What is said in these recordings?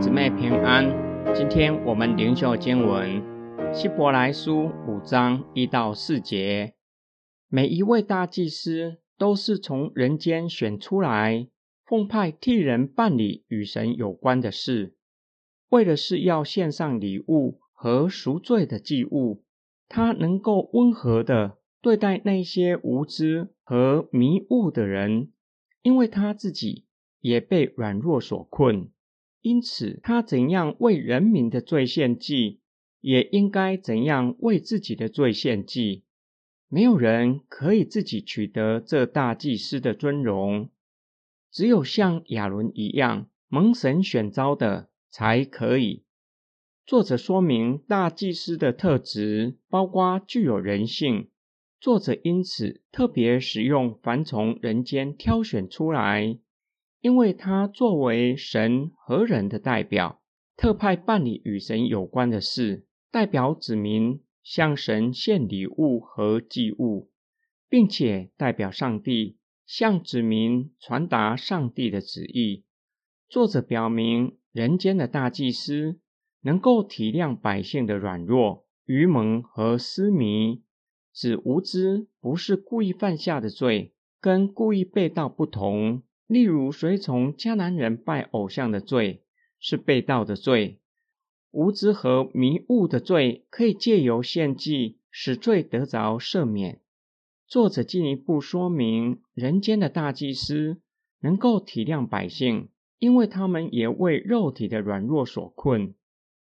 姊妹平安。今天我们灵修经文希伯来书五章一到四节。每一位大祭司都是从人间选出来，奉派替人办理与神有关的事，为的是要献上礼物和赎罪的祭物。他能够温和的对待那些无知和迷雾的人，因为他自己也被软弱所困。因此，他怎样为人民的罪献祭，也应该怎样为自己的罪献祭。没有人可以自己取得这大祭司的尊荣，只有像亚伦一样蒙神选召的才可以。作者说明大祭司的特质包括具有人性。作者因此特别使用凡从人间挑选出来。因为他作为神和人的代表，特派办理与神有关的事，代表子民向神献礼物和祭物，并且代表上帝向子民传达上帝的旨意。作者表明，人间的大祭司能够体谅百姓的软弱、愚蒙和失迷，指无知不是故意犯下的罪，跟故意被盗不同。例如，随从迦南人拜偶像的罪是被盗的罪；无知和迷误的罪可以借由献祭使罪得着赦免。作者进一步说明，人间的大祭司能够体谅百姓，因为他们也为肉体的软弱所困，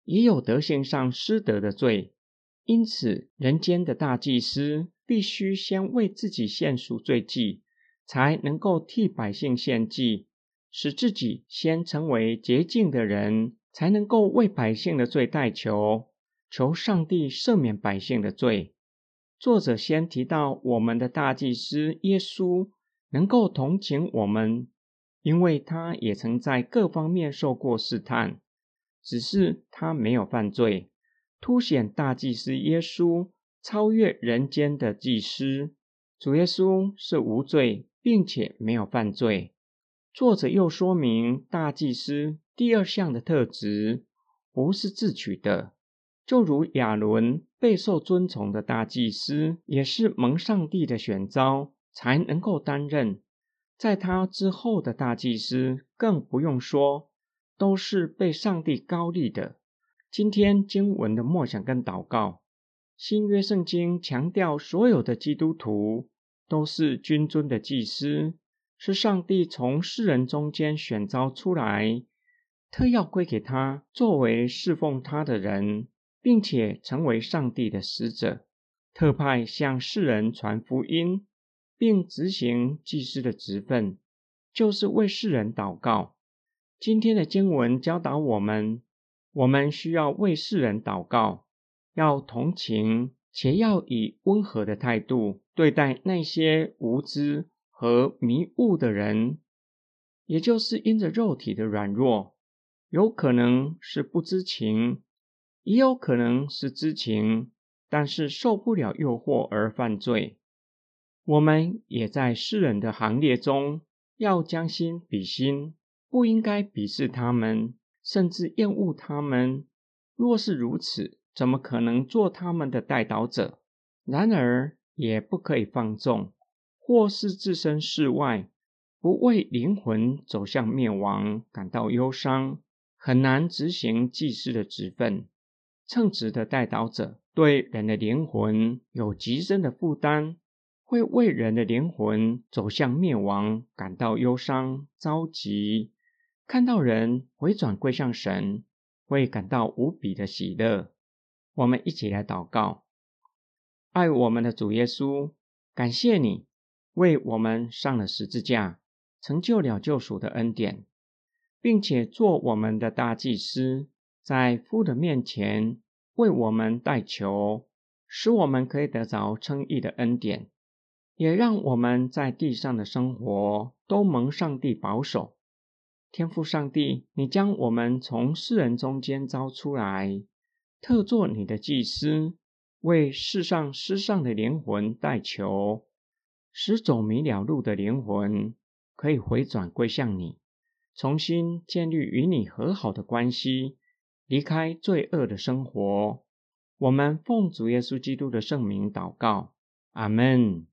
也有德行上失德的罪。因此，人间的大祭司必须先为自己献赎罪祭。才能够替百姓献祭，使自己先成为洁净的人，才能够为百姓的罪代求，求上帝赦免百姓的罪。作者先提到我们的大祭司耶稣能够同情我们，因为他也曾在各方面受过试探，只是他没有犯罪，凸显大祭司耶稣超越人间的祭司。主耶稣是无罪。并且没有犯罪。作者又说明，大祭司第二项的特质不是自取的，就如亚伦备受尊崇的大祭司，也是蒙上帝的选召才能够担任。在他之后的大祭司更不用说，都是被上帝高立的。今天经文的默想跟祷告，新约圣经强调所有的基督徒。都是君尊的祭司，是上帝从世人中间选召出来，特要归给他作为侍奉他的人，并且成为上帝的使者，特派向世人传福音，并执行祭司的职分，就是为世人祷告。今天的经文教导我们，我们需要为世人祷告，要同情。且要以温和的态度对待那些无知和迷雾的人，也就是因着肉体的软弱，有可能是不知情，也有可能是知情，但是受不了诱惑而犯罪。我们也在世人的行列中，要将心比心，不应该鄙视他们，甚至厌恶他们。若是如此，怎么可能做他们的代祷者？然而，也不可以放纵，或是置身事外，不为灵魂走向灭亡感到忧伤，很难执行祭司的职分。称职的代祷者对人的灵魂有极深的负担，会为人的灵魂走向灭亡感到忧伤着急。看到人回转归向神，会感到无比的喜乐。我们一起来祷告，爱我们的主耶稣，感谢你为我们上了十字架，成就了救赎的恩典，并且做我们的大祭司，在父的面前为我们代求，使我们可以得着称义的恩典，也让我们在地上的生活都蒙上帝保守。天父上帝，你将我们从世人中间招出来。特作你的祭司，为世上失丧的灵魂代求，使走迷了路的灵魂可以回转归向你，重新建立与你和好的关系，离开罪恶的生活。我们奉主耶稣基督的圣名祷告，阿门。